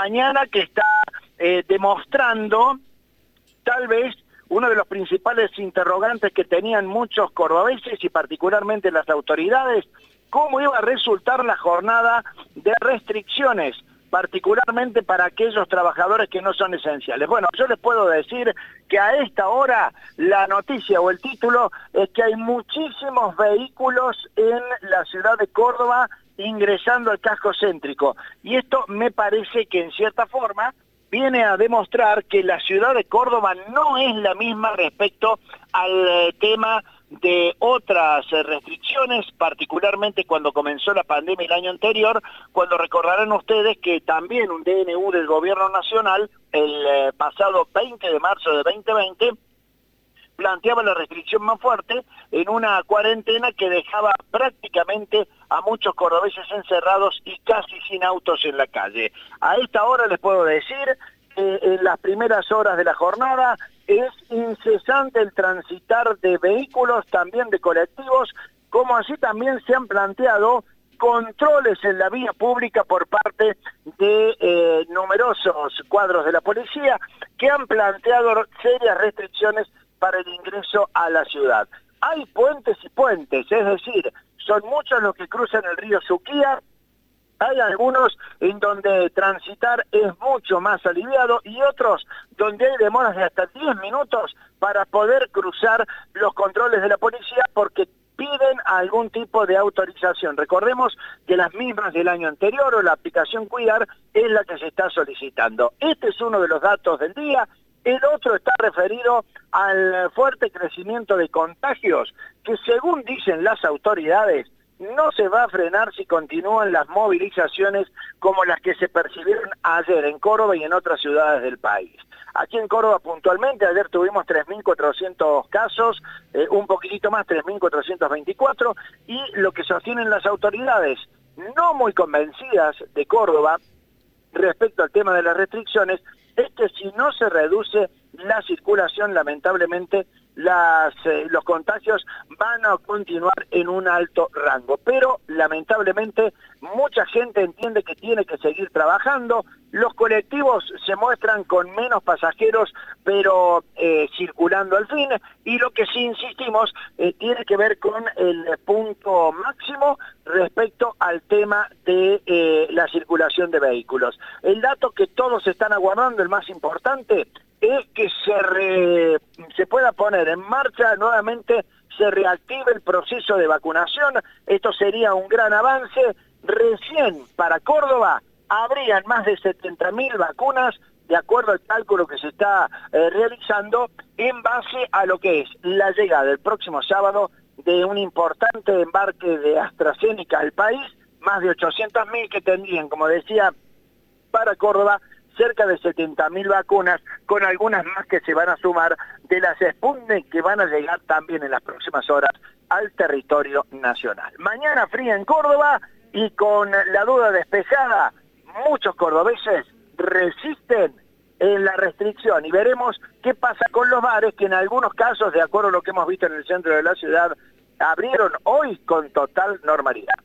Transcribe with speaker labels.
Speaker 1: mañana que está eh, demostrando tal vez uno de los principales interrogantes que tenían muchos cordobeses y particularmente las autoridades, cómo iba a resultar la jornada de restricciones particularmente para aquellos trabajadores que no son esenciales. Bueno, yo les puedo decir que a esta hora la noticia o el título es que hay muchísimos vehículos en la ciudad de Córdoba ingresando al casco céntrico. Y esto me parece que en cierta forma viene a demostrar que la ciudad de Córdoba no es la misma respecto al eh, tema de otras eh, restricciones, particularmente cuando comenzó la pandemia el año anterior, cuando recordarán ustedes que también un DNU del gobierno nacional, el eh, pasado 20 de marzo de 2020, planteaba la restricción más fuerte en una cuarentena que dejaba prácticamente a muchos cordobeses encerrados y casi sin autos en la calle. A esta hora les puedo decir que en las primeras horas de la jornada es incesante el transitar de vehículos, también de colectivos, como así también se han planteado controles en la vía pública por parte de eh, numerosos cuadros de la policía que han planteado serias restricciones para el ingreso a la ciudad. Hay puentes y puentes, es decir, son muchos los que cruzan el río Suquía, hay algunos en donde transitar es mucho más aliviado y otros donde hay demoras de hasta 10 minutos para poder cruzar los controles de la policía porque piden algún tipo de autorización. Recordemos que las mismas del año anterior o la aplicación Cuidar es la que se está solicitando. Este es uno de los datos del día. El otro está referido al fuerte crecimiento de contagios que según dicen las autoridades no se va a frenar si continúan las movilizaciones como las que se percibieron ayer en Córdoba y en otras ciudades del país. Aquí en Córdoba puntualmente, ayer tuvimos 3.400 casos, eh, un poquitito más, 3.424, y lo que sostienen las autoridades, no muy convencidas de Córdoba respecto al tema de las restricciones, es que si no se reduce la circulación, lamentablemente, las, eh, los contagios van a continuar en un alto rango. Pero lamentablemente mucha gente entiende que tiene que seguir trabajando, los colectivos se muestran con menos pasajeros, pero eh, circulando al fin, y lo que sí insistimos eh, tiene que ver con el punto máximo respecto al tema de la circulación de vehículos. El dato que todos están aguardando, el más importante, es que se, se pueda poner en marcha nuevamente, se reactive el proceso de vacunación. Esto sería un gran avance. Recién para Córdoba habrían más de 70.000 vacunas de acuerdo al cálculo que se está eh, realizando en base a lo que es la llegada el próximo sábado de un importante embarque de AstraZeneca al país, más de 800.000 que tendrían, como decía, para Córdoba cerca de 70.000 vacunas, con algunas más que se van a sumar de las Sputnik que van a llegar también en las próximas horas al territorio nacional. Mañana fría en Córdoba y con la duda despejada, muchos cordobeses resisten en la restricción y veremos qué pasa con los bares que en algunos casos, de acuerdo a lo que hemos visto en el centro de la ciudad, abrieron hoy con total normalidad.